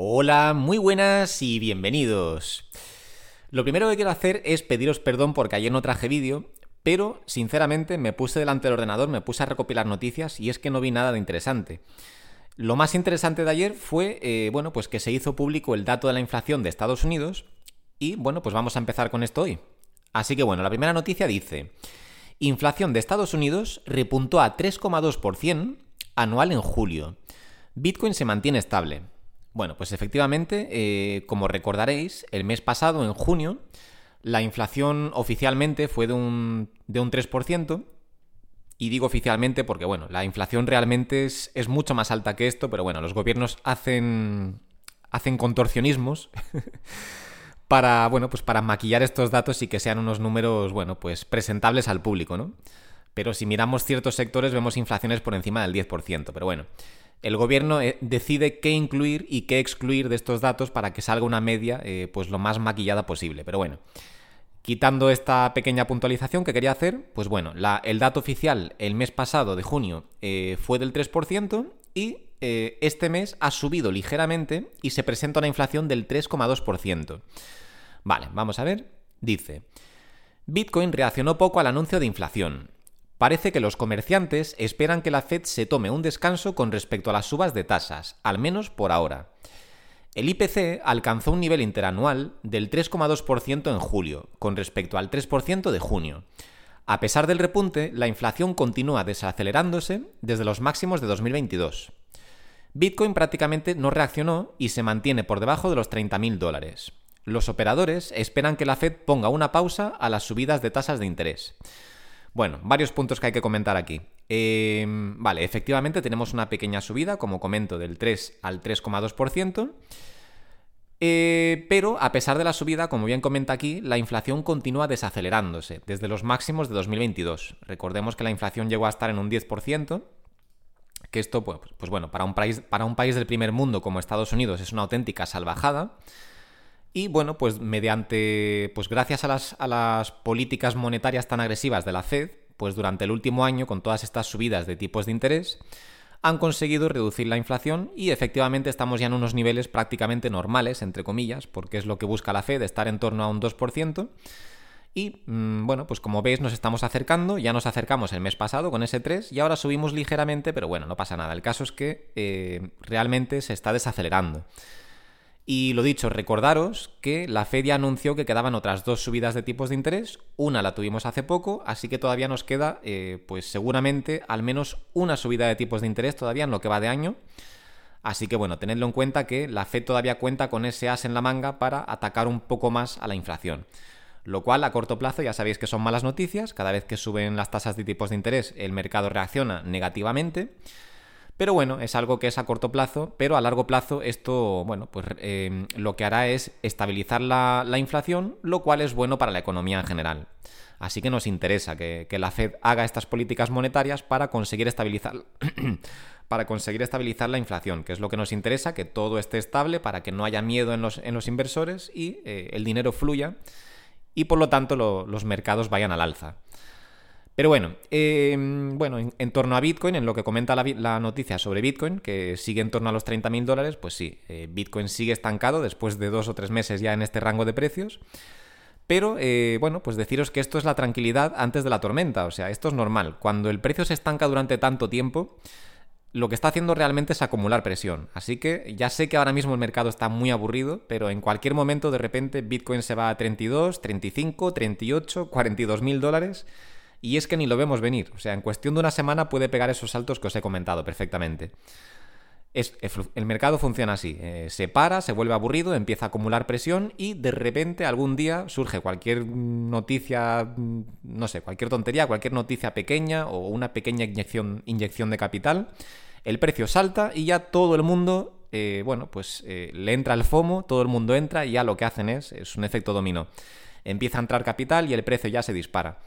Hola, muy buenas y bienvenidos. Lo primero que quiero hacer es pediros perdón porque ayer no traje vídeo, pero sinceramente me puse delante del ordenador, me puse a recopilar noticias y es que no vi nada de interesante. Lo más interesante de ayer fue, eh, bueno, pues que se hizo público el dato de la inflación de Estados Unidos y, bueno, pues vamos a empezar con esto hoy. Así que, bueno, la primera noticia dice, inflación de Estados Unidos repuntó a 3,2% anual en julio. Bitcoin se mantiene estable. Bueno, pues efectivamente, eh, como recordaréis, el mes pasado, en junio, la inflación oficialmente fue de un, de un 3%. Y digo oficialmente porque, bueno, la inflación realmente es, es mucho más alta que esto, pero bueno, los gobiernos hacen, hacen contorsionismos para, bueno, pues para maquillar estos datos y que sean unos números, bueno, pues presentables al público, ¿no? Pero si miramos ciertos sectores vemos inflaciones por encima del 10%, pero bueno, el gobierno eh, decide qué incluir y qué excluir de estos datos para que salga una media eh, pues lo más maquillada posible. Pero bueno, quitando esta pequeña puntualización que quería hacer, pues bueno, el dato oficial el mes pasado de junio eh, fue del 3% y este mes ha subido ligeramente y se presenta una inflación del 3,2%. Vale, vamos a ver. Dice, Bitcoin reaccionó poco al anuncio de inflación. Parece que los comerciantes esperan que la Fed se tome un descanso con respecto a las subas de tasas, al menos por ahora. El IPC alcanzó un nivel interanual del 3,2% en julio, con respecto al 3% de junio. A pesar del repunte, la inflación continúa desacelerándose desde los máximos de 2022. Bitcoin prácticamente no reaccionó y se mantiene por debajo de los 30.000 dólares. Los operadores esperan que la Fed ponga una pausa a las subidas de tasas de interés. Bueno, varios puntos que hay que comentar aquí. Em, vale, efectivamente tenemos una pequeña subida, como comento, del 3 al 3,2%. Eh, pero a pesar de la subida, como bien comenta aquí, la inflación continúa desacelerándose desde los máximos de 2022. Recordemos que la inflación llegó a estar en un 10%, que esto, pues, pues bueno, para un, país, para un país del primer mundo como Estados Unidos es una auténtica salvajada. Y bueno, pues mediante, pues gracias a las, a las políticas monetarias tan agresivas de la Fed, pues durante el último año, con todas estas subidas de tipos de interés, han conseguido reducir la inflación y efectivamente estamos ya en unos niveles prácticamente normales, entre comillas, porque es lo que busca la Fed, estar en torno a un 2%. Y mm, bueno, pues como veis nos estamos acercando, ya nos acercamos el mes pasado con ese 3 y ahora subimos ligeramente, pero bueno, no pasa nada. El caso es que eh, realmente se está desacelerando. Y lo dicho, recordaros que la Fed ya anunció que quedaban otras dos subidas de tipos de interés. Una la tuvimos hace poco, así que todavía nos queda, eh, pues seguramente, al menos una subida de tipos de interés todavía en lo que va de año. Así que bueno, tenedlo en cuenta que la Fed todavía cuenta con ese as en la manga para atacar un poco más a la inflación. Lo cual a corto plazo ya sabéis que son malas noticias. Cada vez que suben las tasas de tipos de interés el mercado reacciona negativamente. Pero bueno, es algo que es a corto plazo, pero a largo plazo esto, bueno, pues eh, lo que hará es estabilizar la, inflación, lo cual es bueno para la economía en general. Así que nos interesa que, la Fed haga estas políticas monetarias para conseguir estabilizar para conseguir estabilizar la inflación, que es lo que nos interesa, que todo esté estable para que no haya miedo en los, en los inversores y eh, el dinero fluya y por lo tanto los mercados vayan al alza. Pero bueno, em, bueno en, torno a Bitcoin, en lo que comenta la, noticia sobre Bitcoin, que sigue en torno a los 30.000 dólares, pues sí, eh, Bitcoin sigue estancado después de dos o tres meses ya en este rango de precios. Pero eh, bueno, pues deciros que esto es la tranquilidad antes de la tormenta, o sea, esto es normal. Cuando el precio se estanca durante tanto tiempo, lo que está haciendo realmente es acumular presión. Así que ya sé que ahora mismo el mercado está muy aburrido, pero en cualquier momento de repente Bitcoin se va a 32, 35, 38, 42 mil dólares y es que ni lo vemos venir. O sea, en cuestión de una semana puede pegar esos saltos que os he comentado perfectamente. el mercado funciona así. Eh, se para, se vuelve aburrido, empieza a acumular presión y de repente algún día surge cualquier noticia, no sé, cualquier tontería, cualquier noticia pequeña o una pequeña inyección, inyección de capital. El precio salta y ya todo el mundo, eh, bueno, pues eh, le entra el FOMO, todo el mundo entra y ya lo que hacen es, es un efecto dominó. Empieza a entrar capital y el precio ya se dispara.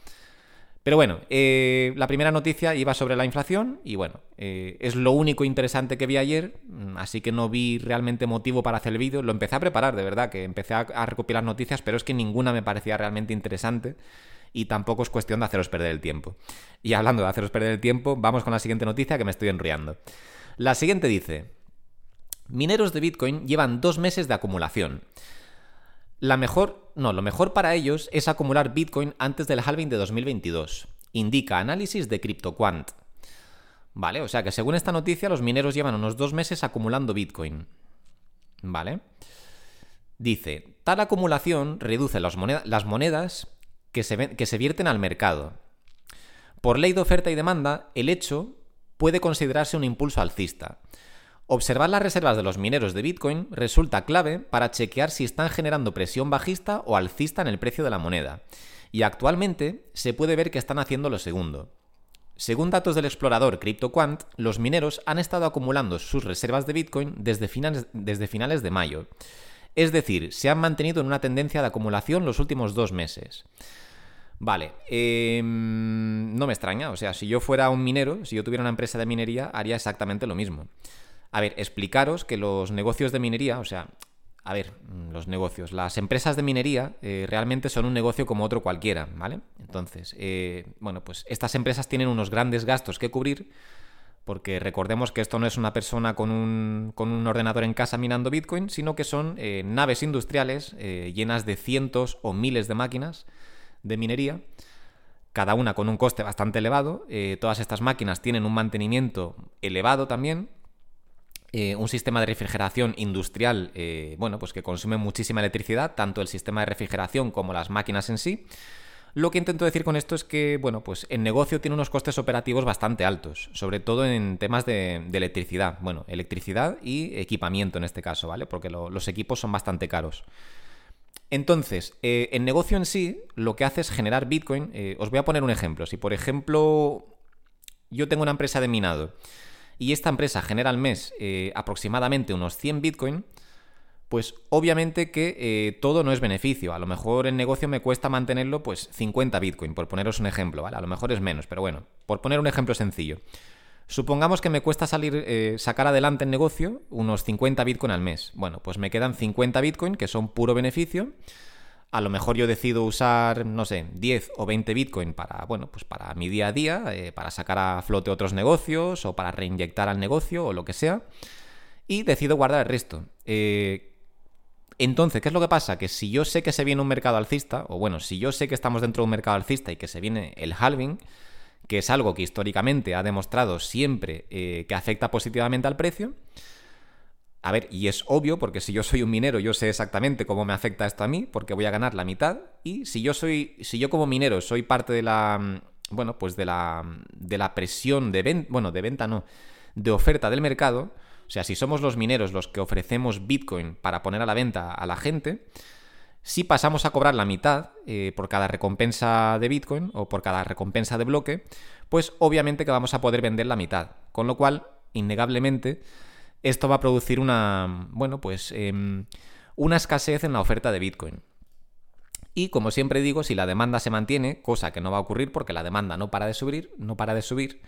Pero bueno, eh, la primera noticia iba sobre la inflación y bueno, eh, es lo único interesante que vi ayer, mm, así que no vi realmente motivo para hacer el vídeo. Lo empecé a preparar, de verdad, que empecé a, recopilar noticias, pero es que ninguna me parecía realmente interesante y tampoco es cuestión de haceros perder el tiempo. Y hablando de haceros perder el tiempo, vamos con la siguiente noticia que me estoy enrollando. La siguiente dice, Mineros de Bitcoin llevan dos meses de acumulación. La mejor, no, lo mejor para ellos es acumular Bitcoin antes del halving de 2022. Indica análisis de CryptoQuant. Vale, o sea que según esta noticia, los mineros llevan unos dos meses acumulando Bitcoin. Vale. Dice, tal acumulación reduce las, monedas que se, que se vierten al mercado. Por ley de oferta y demanda, el hecho puede considerarse un impulso alcista. Observar las reservas de los mineros de Bitcoin resulta clave para chequear si están generando presión bajista o alcista en el precio de la moneda. Y actualmente se puede ver que están haciendo lo segundo. Según datos del explorador CryptoQuant, los mineros han estado acumulando sus reservas de Bitcoin desde finales, de mayo. Es decir, se han mantenido en una tendencia de acumulación los últimos dos meses. Vale, em, no me extraña, o sea, si yo fuera un minero, si yo tuviera una empresa de minería, haría exactamente lo mismo. A ver, explicaros que los negocios de minería, o sea, a ver, los negocios, las empresas de minería eh, realmente son un negocio como otro cualquiera, ¿vale? Entonces, eh, bueno, pues estas empresas tienen unos grandes gastos que cubrir, porque recordemos que esto no es una persona con un, con un ordenador en casa minando Bitcoin, sino que son eh, naves industriales llenas de cientos o miles de máquinas de minería, cada una con un coste bastante elevado. Eh, todas estas máquinas tienen un mantenimiento elevado también. Eh, un sistema de refrigeración industrial, eh, bueno, pues que consume muchísima electricidad, tanto el sistema de refrigeración como las máquinas en sí. Lo que intento decir con esto es que, bueno, pues el negocio tiene unos costes operativos bastante altos, sobre todo en temas de, electricidad. Bueno, electricidad y equipamiento en este caso, ¿vale? Porque los equipos son bastante caros. Entonces, eh, el negocio en sí lo que hace es generar Bitcoin. Eh, os voy a poner un ejemplo. Si, por ejemplo, yo tengo una empresa de minado y esta empresa genera al mes eh, aproximadamente unos 100 Bitcoin, pues obviamente que todo no es beneficio. A lo mejor el negocio me cuesta mantenerlo pues 50 Bitcoin, por poneros un ejemplo, ¿vale? A lo mejor es menos, pero bueno, por poner un ejemplo sencillo. Supongamos que me cuesta salir, eh, sacar adelante el negocio unos 50 Bitcoin al mes. Bueno, pues me quedan 50 Bitcoin que son puro beneficio. A lo mejor yo decido usar, no sé, 10 o 20 Bitcoin para, bueno, pues para mi día a día, eh, para sacar a flote otros negocios o para reinyectar al negocio o lo que sea. Y decido guardar el resto. Eh, entonces, ¿qué es lo que pasa? Que si yo sé que se viene un mercado alcista, o bueno, si yo sé que estamos dentro de un mercado alcista y que se viene el halving, que es algo que históricamente ha demostrado siempre eh, que afecta positivamente al precio. A ver, y es obvio, porque si yo soy un minero, yo sé exactamente cómo me afecta esto a mí, porque voy a ganar la mitad. Y si yo soy, si yo como minero soy parte de la, mm, bueno, pues de la, de la presión de venta, bueno, de venta no, de oferta del mercado, o sea, si somos los mineros los que ofrecemos Bitcoin para poner a la venta a la gente, si pasamos a cobrar la mitad eh, por cada recompensa de Bitcoin o por cada recompensa de bloque, pues obviamente que vamos a poder vender la mitad. Con lo cual, innegablemente, esto va a producir una, bueno, pues em, una escasez en la oferta de Bitcoin. Y como siempre digo, si la demanda se mantiene, cosa que no va a ocurrir porque la demanda no para de subir, no para de subir,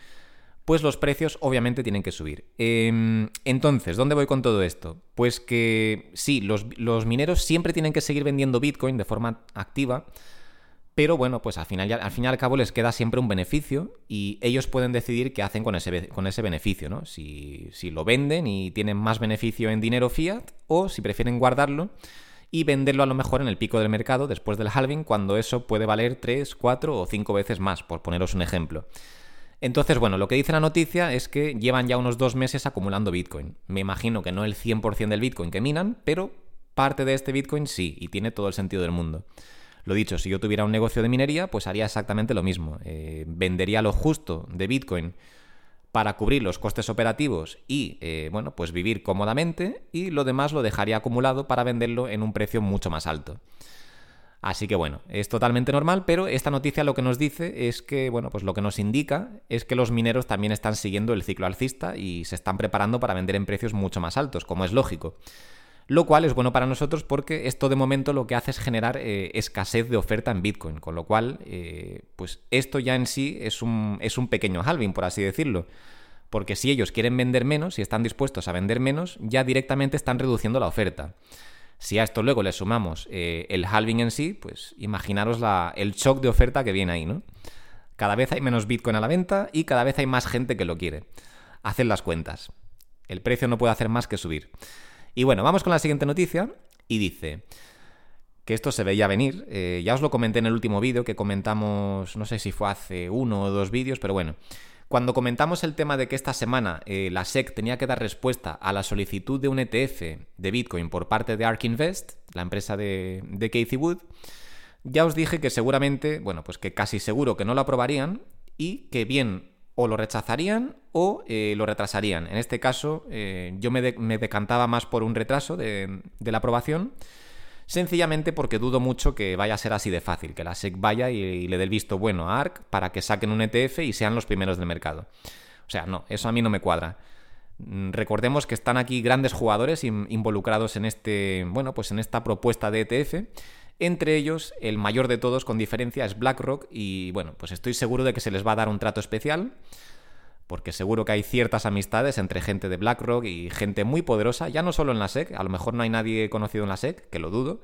pues los precios obviamente tienen que subir. Em, entonces, ¿dónde voy con todo esto? Pues que sí, los, mineros siempre tienen que seguir vendiendo Bitcoin de forma activa, pero bueno, pues al final, al fin y al cabo les queda siempre un beneficio y ellos pueden decidir qué hacen con ese, con ese beneficio, ¿no? Si, si lo venden y tienen más beneficio en dinero fiat o si prefieren guardarlo y venderlo a lo mejor en el pico del mercado después del halving cuando eso puede valer 3, 4 o 5 veces más, por poneros un ejemplo. Entonces, bueno, lo que dice la noticia es que llevan ya unos dos meses acumulando Bitcoin. Me imagino que no el 100% del Bitcoin que minan, pero parte de este Bitcoin sí, y tiene todo el sentido del mundo. Lo dicho, si yo tuviera un negocio de minería, pues haría exactamente lo mismo. Eh, vendería lo justo de Bitcoin para cubrir los costes operativos y, eh, bueno, pues vivir cómodamente y lo demás lo dejaría acumulado para venderlo en un precio mucho más alto. Así que bueno, es totalmente normal, pero esta noticia lo que nos dice es que, bueno, pues lo que nos indica es que los mineros también están siguiendo el ciclo alcista y se están preparando para vender en precios mucho más altos, como es lógico. Lo cual es bueno para nosotros porque esto de momento lo que hace es generar eh, escasez de oferta en Bitcoin, con lo cual, eh, pues esto ya en sí es un, es un pequeño halving, por así decirlo. Porque si ellos quieren vender menos y están dispuestos a vender menos, ya directamente están reduciendo la oferta. Si a esto luego le sumamos eh, el halving en sí, pues imaginaros el shock de oferta que viene ahí, ¿no? Cada vez hay menos Bitcoin a la venta y cada vez hay más gente que lo quiere. Haced las cuentas. El precio no puede hacer más que subir. Y bueno, vamos con la siguiente noticia y dice que esto se veía venir. Eh, ya os lo comenté en el último vídeo que comentamos, no sé si fue hace uno o dos vídeos, pero bueno. Cuando comentamos el tema de que esta semana eh, la SEC tenía que dar respuesta a la solicitud de un ETF de Bitcoin por parte de ARK Invest, la empresa de, de Casey Wood, ya os dije que seguramente, bueno, pues que casi seguro que no lo aprobarían y que bien o lo rechazarían o eh, lo retrasarían. En este caso, eh, yo me, decantaba más por un retraso de, la aprobación, sencillamente porque dudo mucho que vaya a ser así de fácil, que la SEC vaya y, le dé el visto bueno a ARC para que saquen un ETF y sean los primeros del mercado. O sea, no, eso a mí no me cuadra. Mm, recordemos que están aquí grandes jugadores involucrados en este, bueno, pues en esta propuesta de ETF entre ellos, el mayor de todos, con diferencia, es BlackRock y bueno, pues estoy seguro de que se les va a dar un trato especial, porque seguro que hay ciertas amistades entre gente de BlackRock y gente muy poderosa, ya no solo en la SEC, a lo mejor no hay nadie conocido en la SEC, que lo dudo,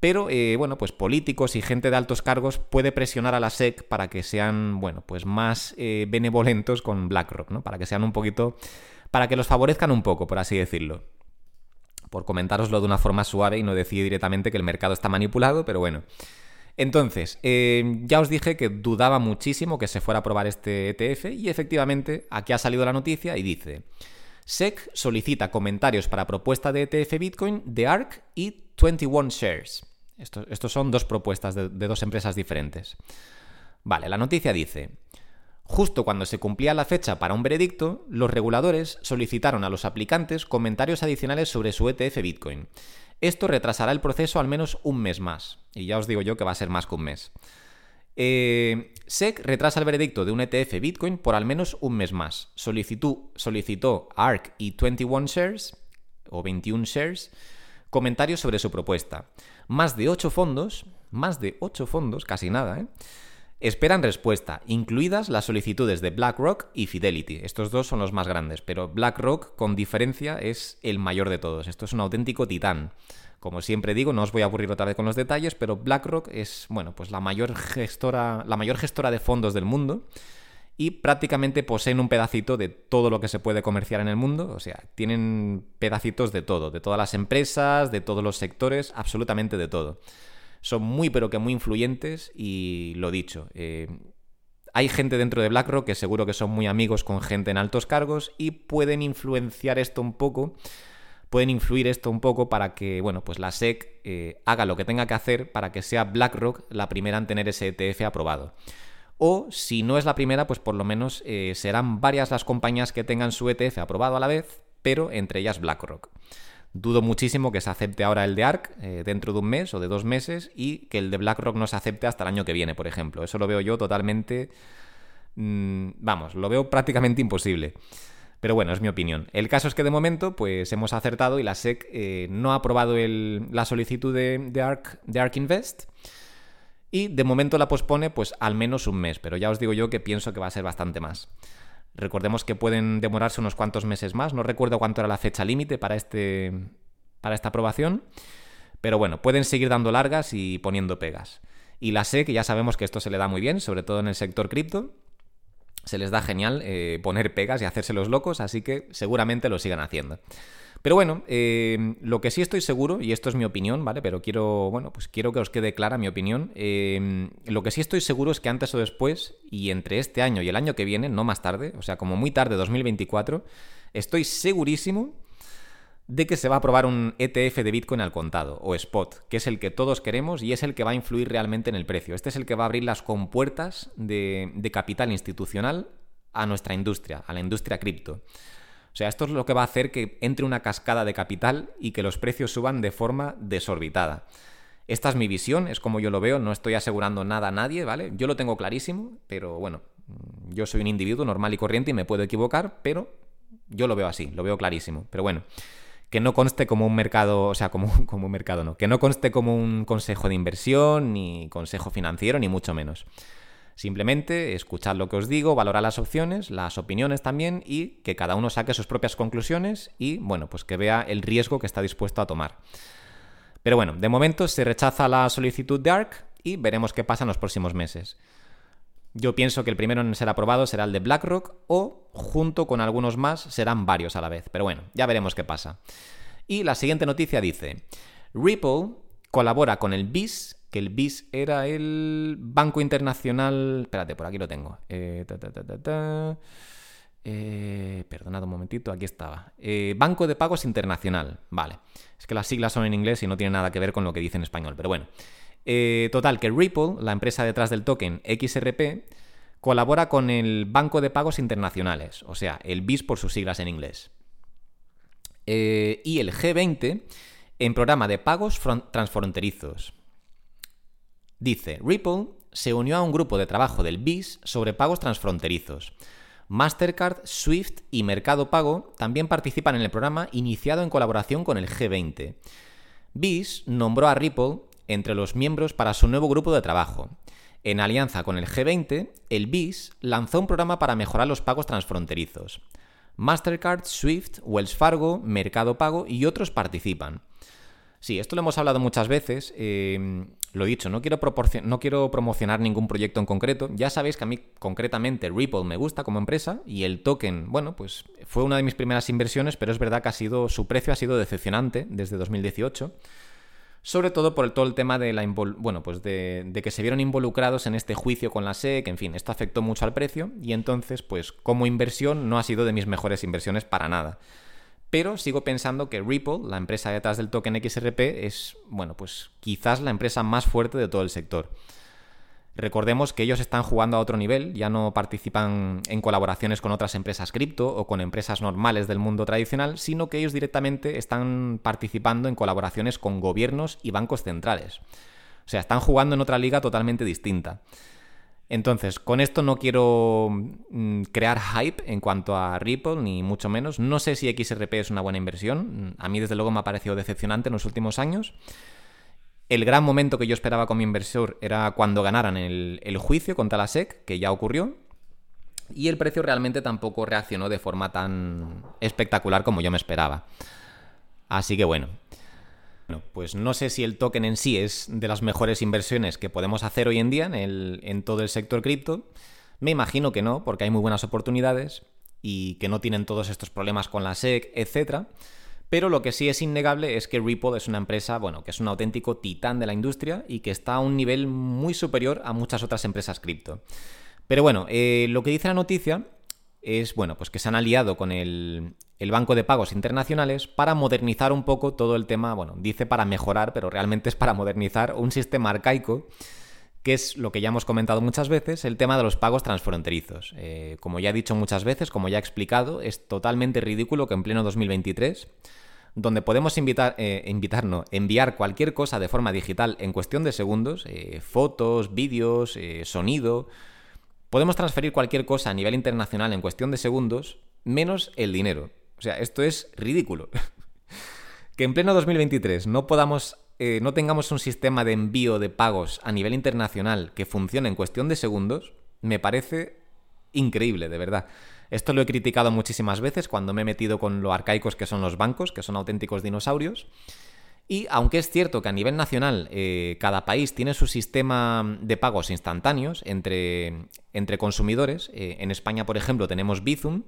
pero eh, bueno, pues políticos y gente de altos cargos puede presionar a la SEC para que sean, bueno, pues más eh, benevolentos con BlackRock, ¿no? Para que sean un poquito, para que los favorezcan un poco, por así decirlo por comentároslo de una forma suave y no decir directamente que el mercado está manipulado, pero bueno. Entonces, eh, ya os dije que dudaba muchísimo que se fuera a aprobar este ETF y efectivamente aquí ha salido la noticia y dice, SEC solicita comentarios para propuesta de ETF Bitcoin de ARC y 21 Shares. Estos, son dos propuestas de dos empresas diferentes. Vale, la noticia dice, Justo cuando se cumplía la fecha para un veredicto, los reguladores solicitaron a los aplicantes comentarios adicionales sobre su ETF Bitcoin. Esto retrasará el proceso al menos un mes más. Y ya os digo yo que va a ser más que un mes. Eh, SEC retrasa el veredicto de un ETF Bitcoin por al menos un mes más. Solicitó, solicitó ARC y 21 Shares, o 21 Shares, comentarios sobre su propuesta. Más de 8 fondos, más de 8 fondos, casi nada, ¿eh? Esperan respuesta, incluidas las solicitudes de BlackRock y Fidelity. Estos dos son los más grandes, pero BlackRock, con diferencia, es el mayor de todos. Esto es un auténtico titán. Como siempre digo, no os voy a aburrir otra vez con los detalles, pero BlackRock es, bueno, pues la mayor gestora, la mayor gestora de fondos del mundo y prácticamente poseen un pedacito de todo lo que se puede comerciar en el mundo. O sea, tienen pedacitos de todo, de todas las empresas, de todos los sectores, absolutamente de todo son muy pero que muy influyentes y lo dicho, eh, hay gente dentro de BlackRock que seguro que son muy amigos con gente en altos cargos y pueden influenciar esto un poco, pueden influir esto un poco para que, bueno, pues la SEC eh, haga lo que tenga que hacer para que sea BlackRock la primera en tener ese ETF aprobado. O si no es la primera, pues por lo menos eh, serán varias las compañías que tengan su ETF aprobado a la vez, pero entre ellas BlackRock. Dudo muchísimo que se acepte ahora el de ARC eh, dentro de un mes o de dos meses y que el de BlackRock no se acepte hasta el año que viene, por ejemplo. Eso lo veo yo totalmente... Mm, vamos, lo veo prácticamente imposible. Pero bueno, es mi opinión. El caso es que de momento, pues hemos acertado y la SEC eh, no ha aprobado la solicitud de, de, ARC, de ARC Invest. Y de momento la pospone, pues al menos un mes. Pero ya os digo yo que pienso que va a ser bastante más. Recordemos que pueden demorarse unos cuantos meses más. No recuerdo cuánto era la fecha límite para, este, para esta aprobación. Pero bueno, pueden seguir dando largas y poniendo pegas. Y la SEC, ya sabemos que esto se le da muy bien, sobre todo en el sector cripto. Se les da genial eh, poner pegas y hacerse los locos, así que seguramente lo sigan haciendo. Pero bueno, eh, lo que sí estoy seguro, y esto es mi opinión, ¿vale? Pero quiero, bueno, pues quiero que os quede clara mi opinión. Eh, lo que sí estoy seguro es que antes o después, y entre este año y el año que viene, no más tarde, o sea, como muy tarde, 2024, estoy segurísimo de que se va a aprobar un ETF de Bitcoin al contado, o spot, que es el que todos queremos y es el que va a influir realmente en el precio. Este es el que va a abrir las compuertas de, de capital institucional a nuestra industria, a la industria cripto. O sea, esto es lo que va a hacer que entre una cascada de capital y que los precios suban de forma desorbitada. Esta es mi visión, es como yo lo veo, no estoy asegurando nada a nadie, ¿vale? Yo lo tengo clarísimo, pero bueno, yo soy un individuo normal y corriente y me puedo equivocar, pero yo lo veo así, lo veo clarísimo. Pero bueno, que no conste como un mercado, o sea, como, como un mercado no, que no conste como un consejo de inversión, ni consejo financiero, ni mucho menos. Simplemente escuchad lo que os digo, valorad las opciones, las opiniones también y que cada uno saque sus propias conclusiones y, bueno, pues que vea el riesgo que está dispuesto a tomar. Pero bueno, de momento se rechaza la solicitud de ARC y veremos qué pasa en los próximos meses. Yo pienso que el primero en ser aprobado será el de BlackRock o, junto con algunos más, serán varios a la vez. Pero bueno, ya veremos qué pasa. Y la siguiente noticia dice, Ripple colabora con el BIS, que el BIS era el Banco Internacional... Espérate, por aquí lo tengo. Eh, eh, perdonad un momentito, aquí estaba. Eh, Banco de Pagos Internacional. Vale. Es que las siglas son en inglés y no tienen nada que ver con lo que dice en español, pero bueno. Total, que Ripple, la empresa detrás del token XRP, colabora con el Banco de Pagos Internacionales, o sea, el BIS por sus siglas en inglés. y el G20 en programa de pagos transfronterizos. Dice, Ripple se unió a un grupo de trabajo del BIS sobre pagos transfronterizos. Mastercard, Swift y Mercado Pago también participan en el programa iniciado en colaboración con el G20. BIS nombró a Ripple entre los miembros para su nuevo grupo de trabajo. En alianza con el G20, el BIS lanzó un programa para mejorar los pagos transfronterizos. Mastercard, Swift, Wells Fargo, Mercado Pago y otros participan. Sí, esto lo hemos hablado muchas veces. Eh, lo dicho, no quiero, no quiero promocionar ningún proyecto en concreto. Ya sabéis que a mí concretamente Ripple me gusta como empresa y el token, bueno, pues fue una de mis primeras inversiones, pero es verdad que ha sido, su precio ha sido decepcionante desde 2018. Sobre todo por todo el tema de la bueno, pues de, de, que se vieron involucrados en este juicio con la SEC, en fin, esto afectó mucho al precio y entonces, pues como inversión no ha sido de mis mejores inversiones para nada. Pero sigo pensando que Ripple, la empresa detrás del token XRP, es, bueno, pues quizás la empresa más fuerte de todo el sector. Recordemos que ellos están jugando a otro nivel, ya no participan en colaboraciones con otras empresas cripto o con empresas normales del mundo tradicional, sino que ellos directamente están participando en colaboraciones con gobiernos y bancos centrales. O sea, están jugando en otra liga totalmente distinta. Entonces, con esto no quiero mm, crear hype en cuanto a Ripple, ni mucho menos. No sé si XRP es una buena inversión. A mí, desde luego, me ha parecido decepcionante en los últimos años. El gran momento que yo esperaba con mi inversor era cuando ganaran el, el juicio contra la SEC, que ya ocurrió. Y el precio realmente tampoco reaccionó de forma tan espectacular como yo me esperaba. Así que bueno, bueno, pues no sé si el token en sí es de las mejores inversiones que podemos hacer hoy en día en, todo el sector cripto. Me imagino que no, porque hay muy buenas oportunidades y que no tienen todos estos problemas con la SEC, etc. Pero lo que sí es innegable es que Ripple es una empresa, bueno, que es un auténtico titán de la industria y que está a un nivel muy superior a muchas otras empresas cripto. Pero bueno, eh, lo que dice la noticia es, bueno, pues que se han aliado con el, el Banco de Pagos Internacionales para modernizar un poco todo el tema, bueno, dice para mejorar, pero realmente es para modernizar un sistema arcaico que es lo que ya hemos comentado muchas veces, el tema de los pagos transfronterizos. Eh, como ya he dicho muchas veces, como ya he explicado, es totalmente ridículo que en pleno 2023, donde podemos invitar, eh, enviar cualquier cosa de forma digital en cuestión de segundos, eh, fotos, vídeos, sonido, podemos transferir cualquier cosa a nivel internacional en cuestión de segundos, menos el dinero. O sea, esto es ridículo. que en pleno 2023 no podamos, eh, no tengamos un sistema de envío de pagos a nivel internacional que funcione en cuestión de segundos, me parece increíble, de verdad. Esto lo he criticado muchísimas veces cuando me he metido con lo arcaicos que son los bancos, que son auténticos dinosaurios. Y aunque es cierto que a nivel nacional eh, cada país tiene su sistema de pagos instantáneos entre, entre consumidores, eh, en España, por ejemplo, tenemos Bizum,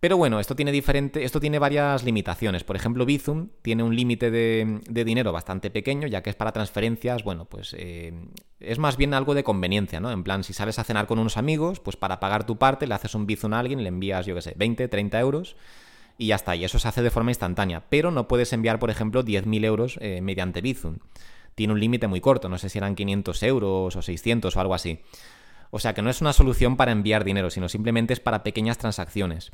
pero bueno, esto tiene, diferente, esto tiene varias limitaciones. Por ejemplo, Bizum tiene un límite de, dinero bastante pequeño, ya que es para transferencias, bueno, pues eh, es más bien algo de conveniencia, ¿no? En plan, si sales a cenar con unos amigos, pues para pagar tu parte le haces un Bizum a alguien, le envías, yo qué sé, 20, 30 euros y ya está. Y eso se hace de forma instantánea. Pero no puedes enviar, por ejemplo, 10.000 euros eh, mediante Bizum. Tiene un límite muy corto, no sé si eran 500 euros o 600 o algo así. O sea que no es una solución para enviar dinero, sino simplemente es para pequeñas transacciones.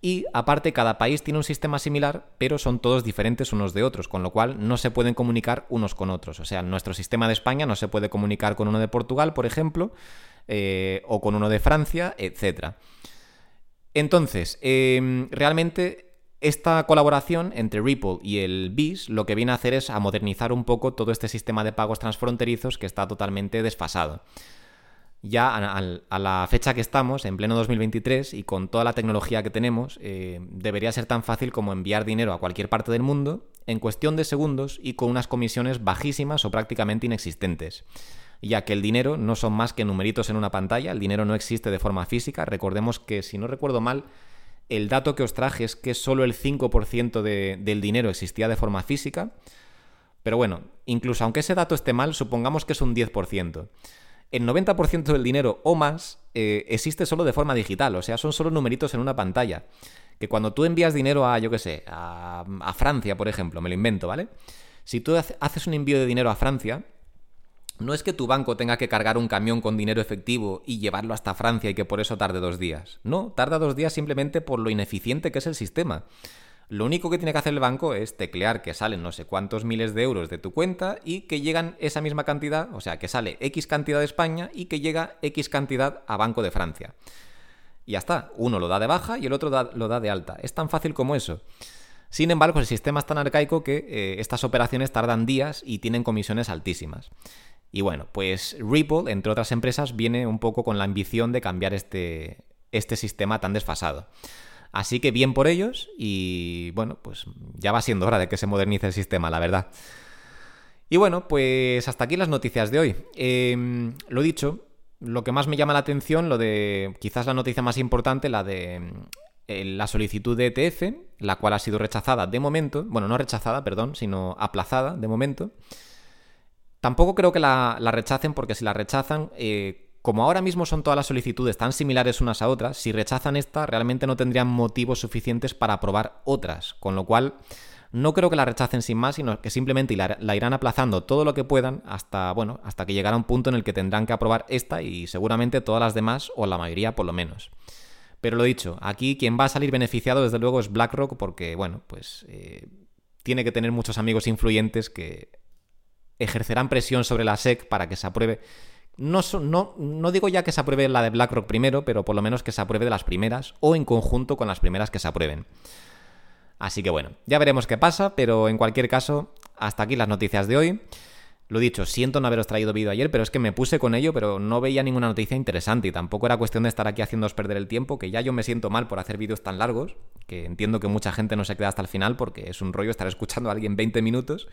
Y aparte, cada país tiene un sistema similar, pero son todos diferentes unos de otros, con lo cual no se pueden comunicar unos con otros. O sea, nuestro sistema de España no se puede comunicar con uno de Portugal, por ejemplo, eh, o con uno de Francia, etc. Entonces, em, realmente esta colaboración entre Ripple y el BIS lo que viene a hacer es a modernizar un poco todo este sistema de pagos transfronterizos que está totalmente desfasado ya a, la fecha que estamos, en pleno 2023, y con toda la tecnología que tenemos, eh, debería ser tan fácil como enviar dinero a cualquier parte del mundo en cuestión de segundos y con unas comisiones bajísimas o prácticamente inexistentes. ya que el dinero no son más que numeritos en una pantalla, el dinero no existe de forma física. Recordemos que, si no recuerdo mal, el dato que os traje es que solo el 5% del dinero existía de forma física. Pero bueno, incluso aunque ese dato esté mal, supongamos que es un 10%. El 90% del dinero o más eh, existe solo de forma digital, o sea, son solo numeritos en una pantalla. Que cuando tú envías dinero a, yo qué sé, a, a Francia, por ejemplo, me lo invento, ¿vale? Si tú haces un envío de dinero a Francia, no es que tu banco tenga que cargar un camión con dinero efectivo y llevarlo hasta Francia y que por eso tarde dos días. No, tarda dos días simplemente por lo ineficiente que es el sistema. Lo único que tiene que hacer el banco es teclear que salen no sé cuántos miles de euros de tu cuenta y que llegan esa misma cantidad, o sea, que sale X cantidad de España y que llega X cantidad a Banco de Francia. Y ya está, uno lo da de baja y el otro lo da de alta. Es tan fácil como eso. Sin embargo, el sistema es tan arcaico que eh, estas operaciones tardan días y tienen comisiones altísimas. Y bueno, pues Ripple, entre otras empresas, viene un poco con la ambición de cambiar este, este sistema tan desfasado. Así que bien por ellos y bueno, pues ya va siendo hora de que se modernice el sistema, la verdad. Y bueno, pues hasta aquí las noticias de hoy. Em, lo dicho, lo que más me llama la atención, lo de quizás la noticia más importante, la de eh, la solicitud de ETF, la cual ha sido rechazada de momento, bueno, no rechazada, perdón, sino aplazada de momento. Tampoco creo que la, rechacen porque si la rechazan, eh, como ahora mismo son todas las solicitudes tan similares unas a otras, si rechazan esta, realmente no tendrían motivos suficientes para aprobar otras, con lo cual no creo que la rechacen sin más, sino que simplemente la, irán aplazando todo lo que puedan hasta, bueno, hasta que llegará un punto en el que tendrán que aprobar esta y seguramente todas las demás, o la mayoría por lo menos. Pero lo dicho, aquí quien va a salir beneficiado desde luego es BlackRock porque, bueno, pues eh, tiene que tener muchos amigos influyentes que ejercerán presión sobre la SEC para que se apruebe no, no, no, digo ya que se apruebe la de BlackRock primero, pero por lo menos que se apruebe de las primeras o en conjunto con las primeras que se aprueben. Así que bueno, ya veremos qué pasa, pero en cualquier caso, hasta aquí las noticias de hoy. Lo dicho, siento no haberos traído vídeo ayer, pero es que me puse con ello, pero no veía ninguna noticia interesante y tampoco era cuestión de estar aquí haciéndoos perder el tiempo, que ya yo me siento mal por hacer vídeos tan largos, que entiendo que mucha gente no se queda hasta el final porque es un rollo estar escuchando a alguien 20 minutos.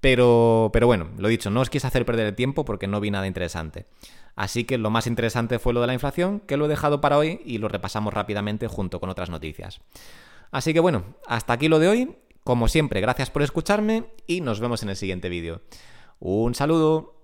Pero, pero bueno, lo dicho, no os quise hacer perder el tiempo porque no vi nada interesante. Así que lo más interesante fue lo de la inflación, que lo he dejado para hoy y lo repasamos rápidamente junto con otras noticias. Así que bueno, hasta aquí lo de hoy. Como siempre, gracias por escucharme y nos vemos en el siguiente vídeo. Un saludo.